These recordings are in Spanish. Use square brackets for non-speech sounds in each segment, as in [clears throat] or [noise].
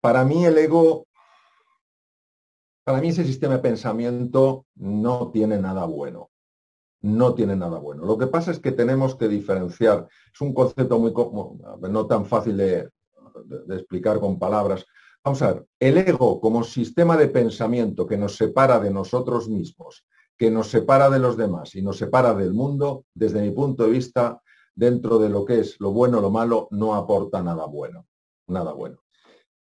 para mí el ego, para mí ese sistema de pensamiento no tiene nada bueno. No tiene nada bueno. Lo que pasa es que tenemos que diferenciar. Es un concepto muy no tan fácil de, de explicar con palabras. Vamos a ver, el ego como sistema de pensamiento que nos separa de nosotros mismos, que nos separa de los demás y nos separa del mundo, desde mi punto de vista, dentro de lo que es lo bueno o lo malo, no aporta nada bueno. Nada bueno.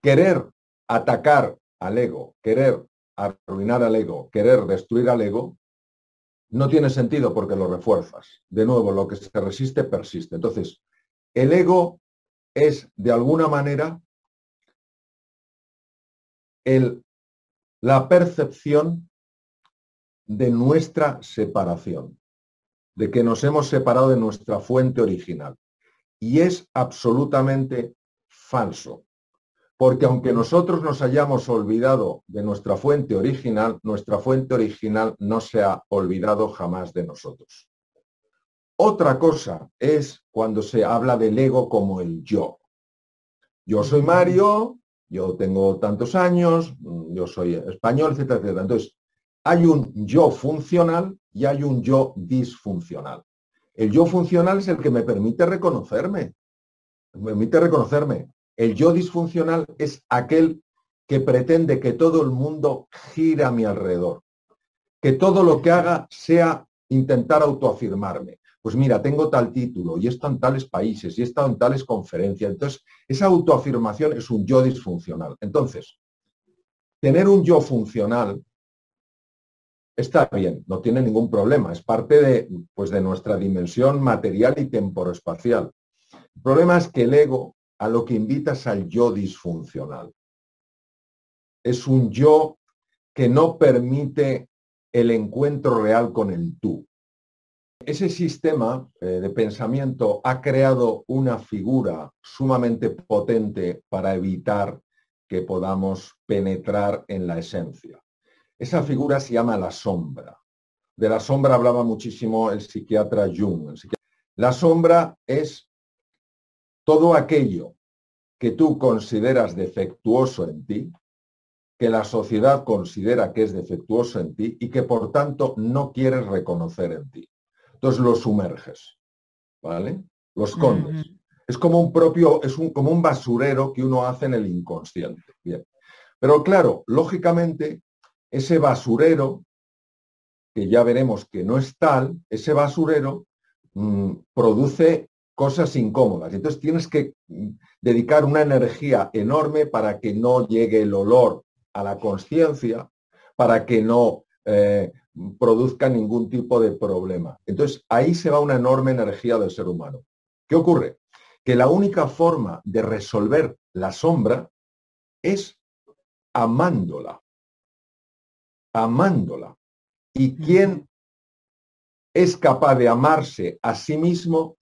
Querer atacar al ego, querer arruinar al ego, querer destruir al ego, no tiene sentido porque lo refuerzas. De nuevo, lo que se resiste persiste. Entonces, el ego es de alguna manera el, la percepción de nuestra separación, de que nos hemos separado de nuestra fuente original. Y es absolutamente falso, porque aunque nosotros nos hayamos olvidado de nuestra fuente original, nuestra fuente original no se ha olvidado jamás de nosotros. Otra cosa es cuando se habla del ego como el yo. Yo soy Mario, yo tengo tantos años, yo soy español, etcétera, etcétera. Entonces, hay un yo funcional y hay un yo disfuncional. El yo funcional es el que me permite reconocerme, me permite reconocerme. El yo disfuncional es aquel que pretende que todo el mundo gira a mi alrededor, que todo lo que haga sea intentar autoafirmarme. Pues mira, tengo tal título y he estado en tales países y he estado en tales conferencias. Entonces, esa autoafirmación es un yo disfuncional. Entonces, tener un yo funcional está bien, no tiene ningún problema, es parte de, pues, de nuestra dimensión material y temporoespacial. El problema es que el ego a lo que invitas al yo disfuncional. Es un yo que no permite el encuentro real con el tú. Ese sistema eh, de pensamiento ha creado una figura sumamente potente para evitar que podamos penetrar en la esencia. Esa figura se llama la sombra. De la sombra hablaba muchísimo el psiquiatra Jung. La sombra es todo aquello que tú consideras defectuoso en ti, que la sociedad considera que es defectuoso en ti y que por tanto no quieres reconocer en ti. Entonces lo sumerges, ¿vale? Lo escondes. Es como un propio, es un, como un basurero que uno hace en el inconsciente. Bien. Pero claro, lógicamente, ese basurero, que ya veremos que no es tal, ese basurero mm, produce cosas incómodas. Entonces tienes que mm, dedicar una energía enorme para que no llegue el olor a la conciencia, para que no eh, produzca ningún tipo de problema. Entonces, ahí se va una enorme energía del ser humano. ¿Qué ocurre? Que la única forma de resolver la sombra es amándola. Amándola. ¿Y quién es capaz de amarse a sí mismo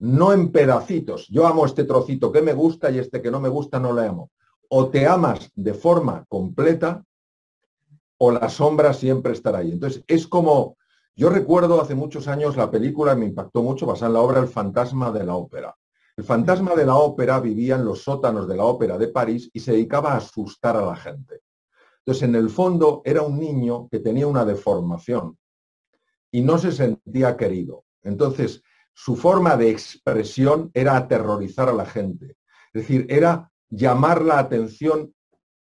no en pedacitos? Yo amo este trocito que me gusta y este que no me gusta no le amo. O te amas de forma completa o la sombra siempre estará ahí. Entonces, es como, yo recuerdo hace muchos años la película, me impactó mucho, basada en la obra El fantasma de la ópera. El fantasma de la ópera vivía en los sótanos de la ópera de París y se dedicaba a asustar a la gente. Entonces, en el fondo, era un niño que tenía una deformación y no se sentía querido. Entonces, su forma de expresión era aterrorizar a la gente. Es decir, era llamar la atención,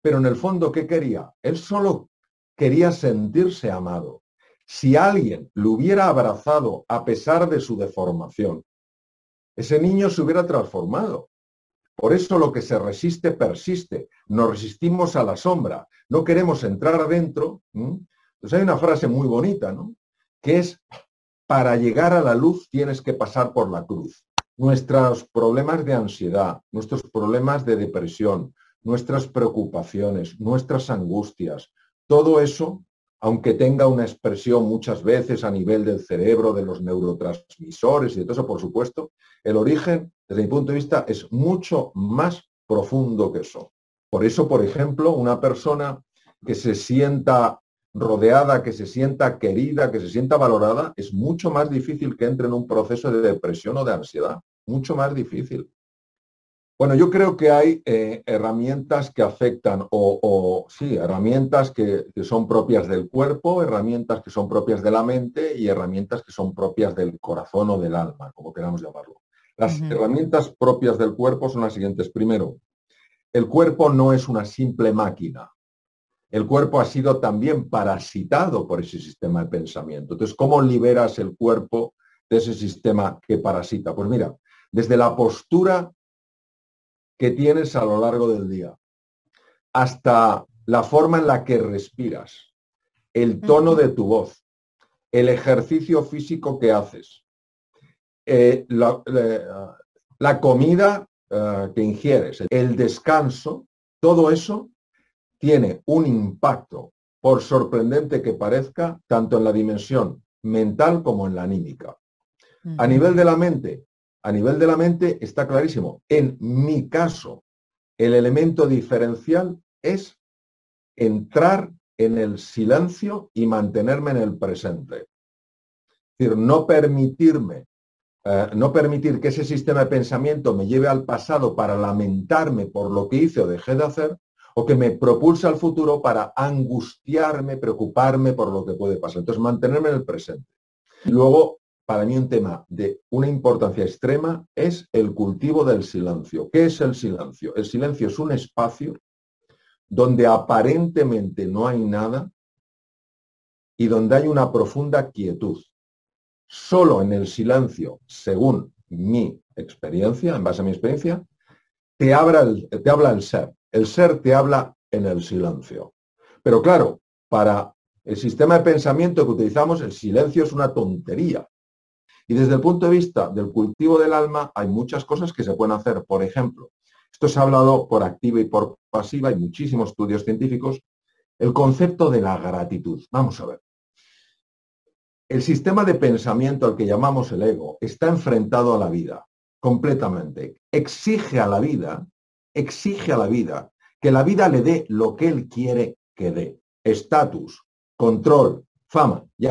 pero en el fondo, ¿qué quería? Él solo quería sentirse amado. Si alguien lo hubiera abrazado a pesar de su deformación, ese niño se hubiera transformado. Por eso lo que se resiste persiste. Nos resistimos a la sombra. No queremos entrar adentro. Entonces hay una frase muy bonita, ¿no? Que es, para llegar a la luz tienes que pasar por la cruz. Nuestros problemas de ansiedad, nuestros problemas de depresión, nuestras preocupaciones, nuestras angustias, todo eso, aunque tenga una expresión muchas veces a nivel del cerebro, de los neurotransmisores y de todo eso, por supuesto, el origen, desde mi punto de vista, es mucho más profundo que eso. Por eso, por ejemplo, una persona que se sienta rodeada, que se sienta querida, que se sienta valorada, es mucho más difícil que entre en un proceso de depresión o de ansiedad. Mucho más difícil. Bueno, yo creo que hay eh, herramientas que afectan, o, sí, herramientas que, son propias del cuerpo, herramientas que son propias de la mente y herramientas que son propias del corazón o del alma, como queramos llamarlo. Las herramientas propias del cuerpo son las siguientes. Primero, el cuerpo no es una simple máquina. El cuerpo ha sido también parasitado por ese sistema de pensamiento. Entonces, ¿cómo liberas el cuerpo de ese sistema que parasita? Pues mira, desde la postura que tienes a lo largo del día, hasta la forma en la que respiras, el tono de tu voz, el ejercicio físico que haces, eh, la, comida eh, que ingieres, el descanso, todo eso tiene un impacto, por sorprendente que parezca, tanto en la dimensión mental como en la anímica. A nivel de la mente, a nivel de la mente está clarísimo. En mi caso, el elemento diferencial es entrar en el silencio y mantenerme en el presente. Es decir, no permitirme, eh, no permitir que ese sistema de pensamiento me lleve al pasado para lamentarme por lo que hice o dejé de hacer, o que me propulse al futuro para angustiarme, preocuparme por lo que puede pasar. Entonces, mantenerme en el presente. Luego, para mí un tema de una importancia extrema es el cultivo del silencio. ¿Qué es el silencio? El silencio es un espacio donde aparentemente no hay nada y donde hay una profunda quietud. Solo en el silencio, según mi experiencia, en base a mi experiencia, te, habla te habla el ser. El ser te habla en el silencio. Pero claro, para el sistema de pensamiento que utilizamos, el silencio es una tontería. Y desde el punto de vista del cultivo del alma hay muchas cosas que se pueden hacer. Por ejemplo, esto se ha hablado por activa y por pasiva, hay muchísimos estudios científicos, el concepto de la gratitud. Vamos a ver. El sistema de pensamiento al que llamamos el ego está enfrentado a la vida completamente. Exige a la vida, exige a la vida que la vida le dé lo que él quiere que dé. Estatus, control, fama. Ya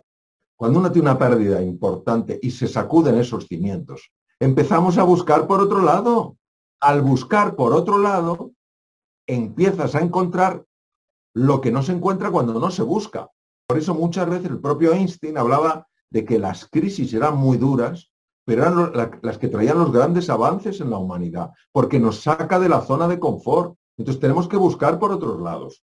cuando uno tiene una pérdida importante y se sacuden esos cimientos, empezamos a buscar por otro lado. Al buscar por otro lado, empiezas a encontrar lo que no se encuentra cuando no se busca. Por eso muchas veces el propio Einstein hablaba de que las crisis eran muy duras, pero eran las que traían los grandes avances en la humanidad, porque nos saca de la zona de confort. Entonces tenemos que buscar por otros lados.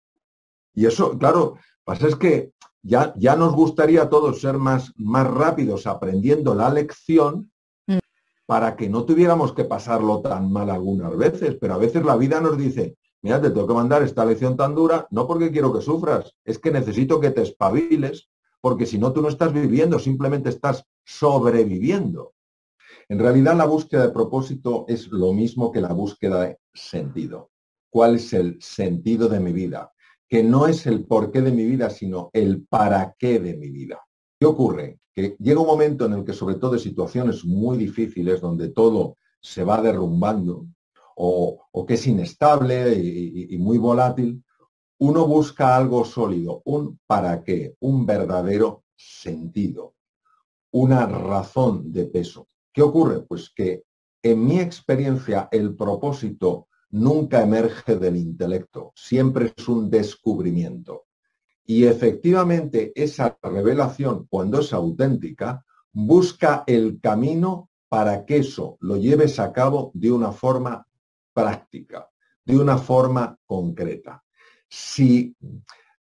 Y eso, claro, pasa es que ya, ya nos gustaría a todos ser más, más rápidos aprendiendo la lección mm. para que no tuviéramos que pasarlo tan mal algunas veces, pero a veces la vida nos dice, mira, te tengo que mandar esta lección tan dura, no porque quiero que sufras, es que necesito que te espabiles, porque si no tú no estás viviendo, simplemente estás sobreviviendo. En realidad la búsqueda de propósito es lo mismo que la búsqueda de sentido. ¿Cuál es el sentido de mi vida? que no es el porqué de mi vida, sino el para qué de mi vida. ¿Qué ocurre? Que llega un momento en el que, sobre todo en situaciones muy difíciles, donde todo se va derrumbando o, que es inestable y, y muy volátil, uno busca algo sólido, un para qué, un verdadero sentido, una razón de peso. ¿Qué ocurre? Pues que en mi experiencia el propósito nunca emerge del intelecto, siempre es un descubrimiento. Y efectivamente esa revelación, cuando es auténtica, busca el camino para que eso lo lleves a cabo de una forma práctica, de una forma concreta. Si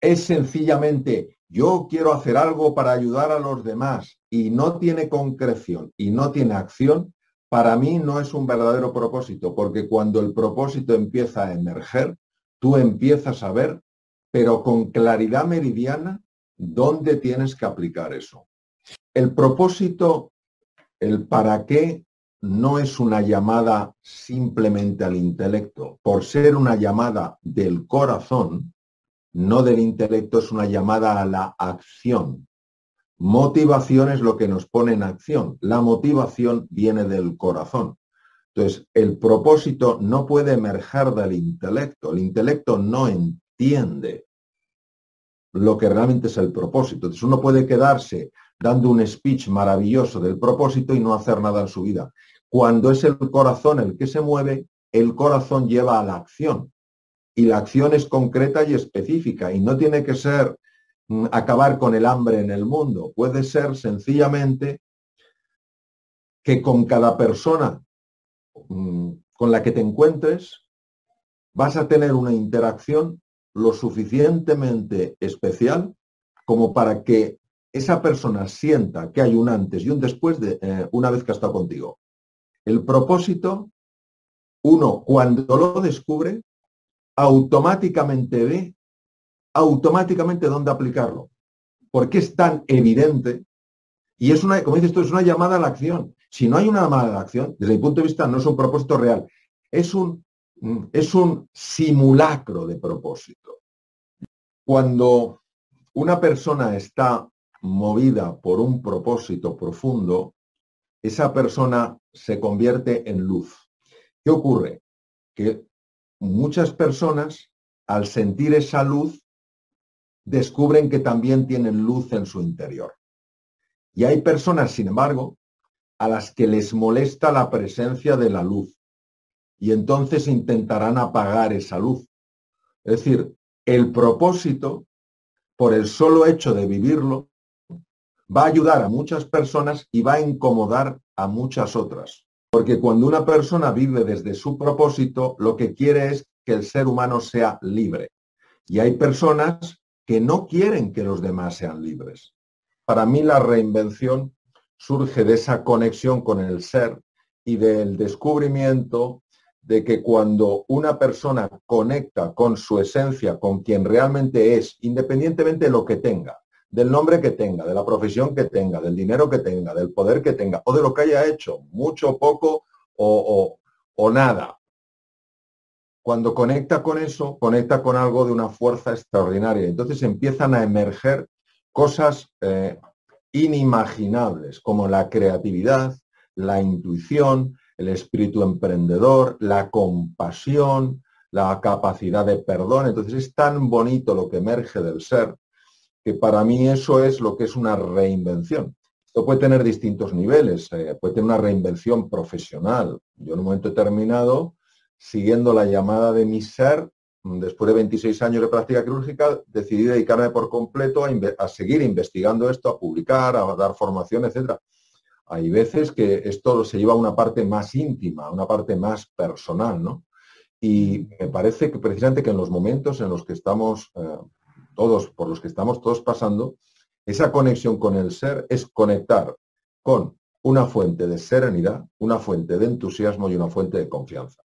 es sencillamente yo quiero hacer algo para ayudar a los demás y no tiene concreción y no tiene acción, para mí no es un verdadero propósito, porque cuando el propósito empieza a emerger, tú empiezas a ver, pero con claridad meridiana, dónde tienes que aplicar eso. El propósito, el para qué, no es una llamada simplemente al intelecto. Por ser una llamada del corazón, no del intelecto, es una llamada a la acción. Motivación es lo que nos pone en acción. La motivación viene del corazón. Entonces, el propósito no puede emerger del intelecto. El intelecto no entiende lo que realmente es el propósito. Entonces, uno puede quedarse dando un speech maravilloso del propósito y no hacer nada en su vida. Cuando es el corazón el que se mueve, el corazón lleva a la acción. Y la acción es concreta y específica y no tiene que ser mm, acabar con el hambre en el mundo. Puede ser sencillamente que con cada persona mm, con la que te encuentres vas a tener una interacción lo suficientemente especial como para que esa persona sienta que hay un antes y un después de eh, una vez que ha estado contigo. El propósito, uno cuando lo descubre, automáticamente ve automáticamente dónde aplicarlo. Porque es tan evidente y es una, como dices tú, es una llamada a la acción. Si no hay una llamada a la acción, desde mi punto de vista no es un propósito real, es un, es un simulacro de propósito. Cuando una persona está movida por un propósito profundo, esa persona se convierte en luz. ¿Qué ocurre? Que muchas personas, al sentir esa luz, descubren que también tienen luz en su interior. Y hay personas, sin embargo, a las que les molesta la presencia de la luz. Y entonces intentarán apagar esa luz. Es decir, el propósito, por el solo hecho de vivirlo, va a ayudar a muchas personas y va a incomodar a muchas otras. Porque cuando una persona vive desde su propósito, lo que quiere es que el ser humano sea libre. Y hay personas que no quieren que los demás sean libres. Para mí la reinvención surge de esa conexión con el ser y del descubrimiento de que cuando una persona conecta con su esencia, con quien realmente es, independientemente de lo que tenga, del nombre que tenga, de la profesión que tenga, del dinero que tenga, del poder que tenga, o de lo que haya hecho, mucho, poco o, o, nada. Cuando conecta con eso, conecta con algo de una fuerza extraordinaria. Entonces empiezan a emerger cosas eh, inimaginables, como la creatividad, la intuición, el espíritu emprendedor, la compasión, la capacidad de perdón. Entonces es tan bonito lo que emerge del ser que para mí eso es lo que es una reinvención. Esto puede tener distintos niveles, eh, puede tener una reinvención profesional. Yo en un momento determinado, siguiendo la llamada de mi ser, mm, después de 26 años de práctica quirúrgica, decidí dedicarme por completo a, seguir investigando esto, a publicar, a dar formación, etc. Hay veces que esto se lleva a una parte más íntima, a una parte más personal, ¿no? Y me parece que precisamente que en los momentos en los que estamos eh, todos, por los que estamos todos pasando, esa conexión con el ser es conectar con una fuente de serenidad, una fuente de entusiasmo y una fuente de confianza.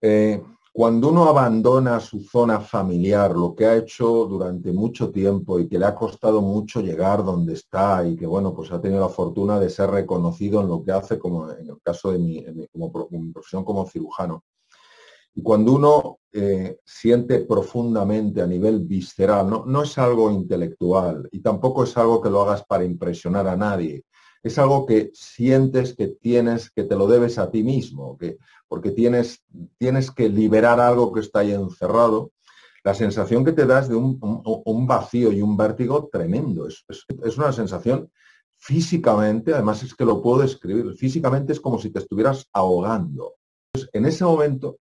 Eh, cuando uno abandona su zona familiar, lo que ha hecho durante mucho tiempo y que le ha costado mucho llegar donde está y que, bueno, pues ha tenido la fortuna de ser reconocido en lo que hace, como en el caso de mi, como, profesión como cirujano, y cuando uno eh, siente profundamente a nivel visceral, no, es algo intelectual y tampoco es algo que lo hagas para impresionar a nadie. Es algo que sientes que tienes, que te lo debes a ti mismo, que, porque tienes, tienes que liberar algo que está ahí encerrado. La sensación que te das de un, vacío y un vértigo tremendo. Es, una sensación físicamente, además es que lo puedo describir, físicamente es como si te estuvieras ahogando. en ese momento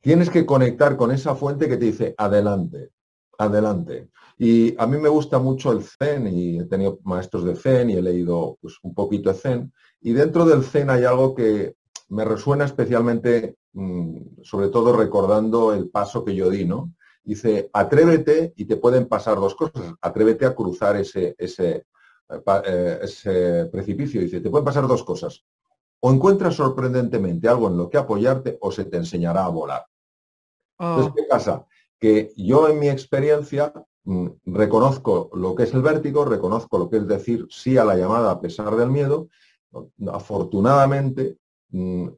tienes que conectar con esa fuente que te dice, adelante, adelante. Y a mí me gusta mucho el Zen y he tenido maestros de Zen y he leído pues, un poquito de Zen. Y dentro del Zen hay algo que me resuena especialmente, mm, sobre todo recordando el paso que yo di, ¿no? Dice, atrévete y te pueden pasar dos cosas. Atrévete a cruzar ese, ese, eh, eh, ese precipicio. Dice, te pueden pasar dos cosas o encuentras sorprendentemente algo en lo que apoyarte o se te enseñará a volar. Entonces, oh. ¿qué pasa? Que yo en mi experiencia mm, reconozco lo que es el vértigo, reconozco lo que es decir sí a la llamada a pesar del miedo. Afortunadamente, mm,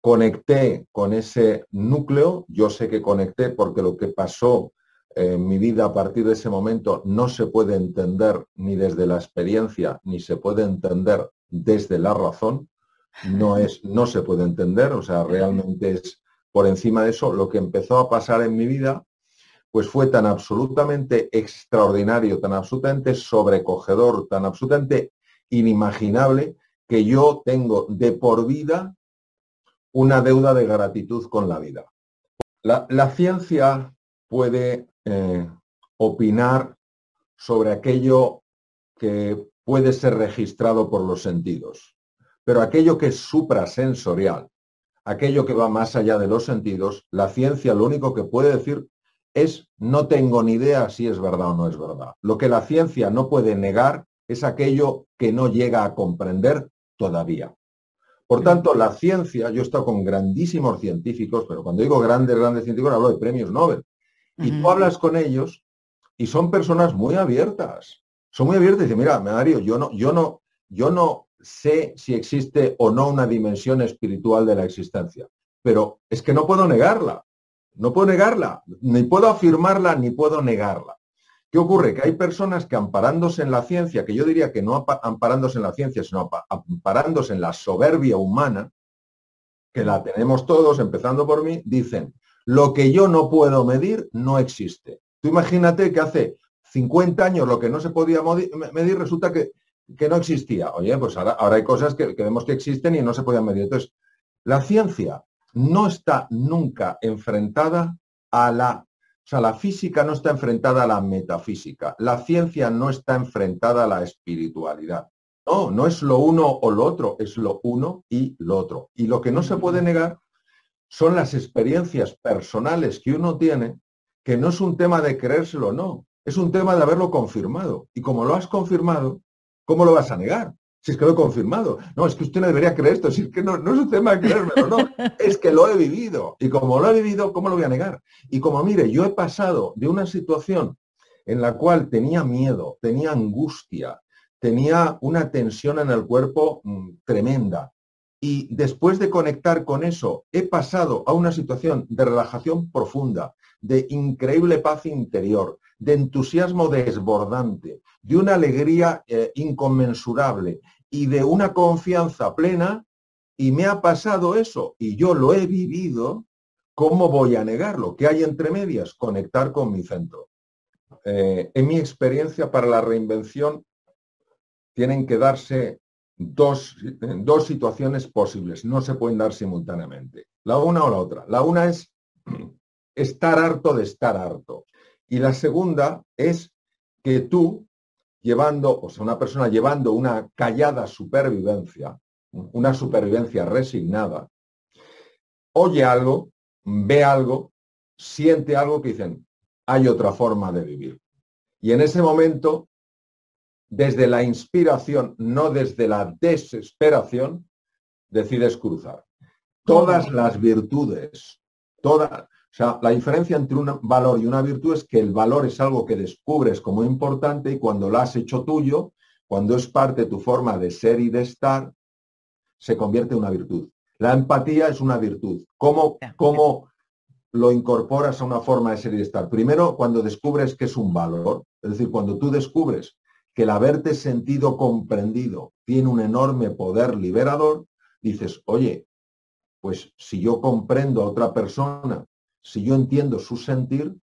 conecté con ese núcleo, yo sé que conecté porque lo que pasó en mi vida a partir de ese momento no se puede entender ni desde la experiencia, ni se puede entender desde la razón no, es, no se puede entender, o sea, realmente es por encima de eso. Lo que empezó a pasar en mi vida, pues fue tan absolutamente extraordinario, tan absolutamente sobrecogedor, tan absolutamente inimaginable, que yo tengo de por vida una deuda de gratitud con la vida. La, ciencia puede eh, opinar sobre aquello que puede ser registrado por los sentidos, pero aquello que es suprasensorial, aquello que va más allá de los sentidos, la ciencia lo único que puede decir es no tengo ni idea si es verdad o no es verdad. Lo que la ciencia no puede negar es aquello que no llega a comprender todavía. Por tanto, la ciencia, yo he estado con grandísimos científicos, pero cuando digo grandes, grandes científicos, hablo de premios Nobel. Y tú hablas con ellos y son personas muy abiertas. Son muy abiertas y dicen, mira, Mario, yo no, yo no, yo no sé si existe o no una dimensión espiritual de la existencia, pero es que no puedo negarla. No puedo negarla, ni puedo afirmarla, ni puedo negarla. ¿Qué ocurre? Que hay personas que amparándose en la ciencia, que yo diría que no amparándose en la ciencia, sino amparándose en la soberbia humana, que la tenemos todos, empezando por mí, dicen, lo que yo no puedo medir no existe. Tú imagínate que hace 50 años lo que no se podía medir resulta que, que no existía. Oye, pues ahora, ahora hay cosas que, que, vemos que existen y no se podían medir. Entonces, la ciencia no está nunca enfrentada a la o sea, la física no está enfrentada a la metafísica, la ciencia no está enfrentada a la espiritualidad. No, no es lo uno o lo otro, es lo uno y lo otro. Y lo que no se puede negar son las experiencias personales que uno tiene, que no es un tema de creérselo o no, es un tema de haberlo confirmado. Y como lo has confirmado, ¿cómo lo vas a negar? Si es que lo he confirmado. No, es que usted no debería creer esto. Si es que no, es un tema de creérmelo, no. Es que lo he vivido. Y como lo he vivido, ¿cómo lo voy a negar? Y como mire, yo he pasado de una situación en la cual tenía miedo, tenía angustia, tenía una tensión en el cuerpo mm, tremenda. Y después de conectar con eso, he pasado a una situación de relajación profunda, de increíble paz interior, de entusiasmo desbordante, de una alegría eh, inconmensurable y de una confianza plena y me ha pasado eso y yo lo he vivido, ¿cómo voy a negarlo? ¿Qué hay entre medias? Conectar con mi centro. Eh, en mi experiencia para la reinvención tienen que darse dos, dos situaciones posibles, no se pueden dar simultáneamente, la una o la otra. La una es estar harto de estar harto. Y la segunda es que tú llevando, o sea, una persona llevando una callada supervivencia, una supervivencia resignada, oye algo, ve algo, siente algo que dicen, hay otra forma de vivir. Y en ese momento, desde la inspiración, no desde la desesperación, decides cruzar. Todas las virtudes, todas, sea, la diferencia entre un valor y una virtud es que el valor es algo que descubres como importante y cuando lo has hecho tuyo, cuando es parte de tu forma de ser y de estar, se convierte en una virtud. La empatía es una virtud. ¿Cómo, cómo lo incorporas a una forma de ser y de estar? Primero, cuando descubres que es un valor, es decir, cuando tú descubres que el haberte sentido comprendido tiene un enorme poder liberador, dices, oye, pues si yo comprendo a otra persona si yo entiendo su sentir,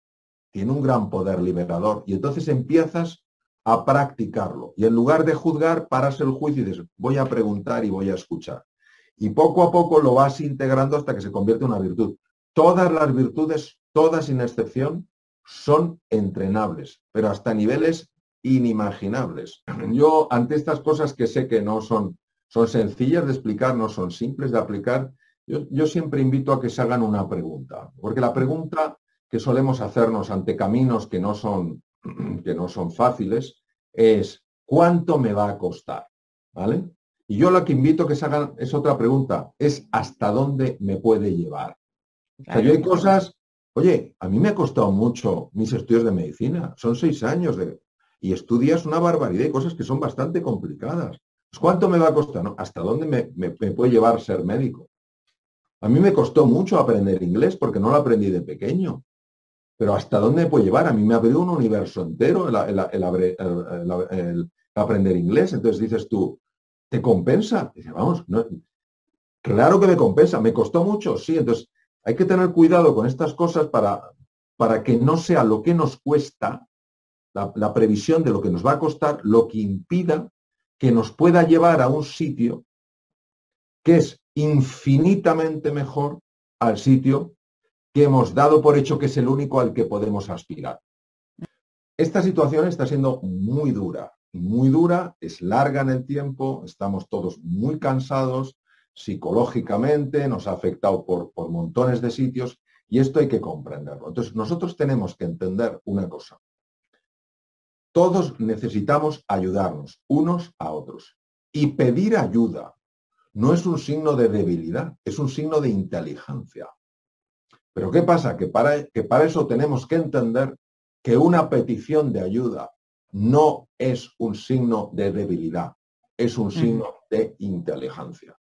tiene un gran poder liberador. Y entonces empiezas a practicarlo. Y en lugar de juzgar, paras el juicio y dices, voy a preguntar y voy a escuchar. Y poco a poco lo vas integrando hasta que se convierte en una virtud. Todas las virtudes, todas sin excepción, son entrenables, pero hasta niveles inimaginables. Yo, ante estas cosas que sé que no son, son sencillas de explicar, no son simples de aplicar, yo, siempre invito a que se hagan una pregunta, porque la pregunta que solemos hacernos ante caminos que no son, [clears throat] que no son fáciles es ¿cuánto me va a costar? ¿Vale? Y yo lo que invito a que se hagan es otra pregunta, es ¿hasta dónde me puede llevar? yo hay cosas, oye, a mí me ha costado mucho mis estudios de medicina, son seis años de, y estudias una barbaridad y cosas que son bastante complicadas. Pues, ¿Cuánto me va a costar? ¿Hasta dónde me puede llevar ser médico? A mí me costó mucho aprender inglés porque no lo aprendí de pequeño. Pero ¿hasta dónde me puede llevar? A mí me abrió un universo entero el, aprender inglés. Entonces dices tú, ¿te compensa? Dice, vamos, claro que me compensa. ¿Me costó mucho? Sí. Entonces hay que tener cuidado con estas cosas para, para que no sea lo que nos cuesta, la previsión de lo que nos va a costar, lo que impida que nos pueda llevar a un sitio que es infinitamente mejor al sitio que hemos dado por hecho que es el único al que podemos aspirar. Esta situación está siendo muy dura, muy dura, es larga en el tiempo, estamos todos muy cansados psicológicamente, nos ha afectado por, por montones de sitios y esto hay que comprenderlo. Entonces, nosotros tenemos que entender una cosa. Todos necesitamos ayudarnos unos a otros. Y pedir ayuda no es un signo de debilidad, es un signo de inteligencia. Pero ¿qué pasa? Que para, que para eso tenemos que entender que una petición de ayuda no es un signo de debilidad, es un signo de inteligencia.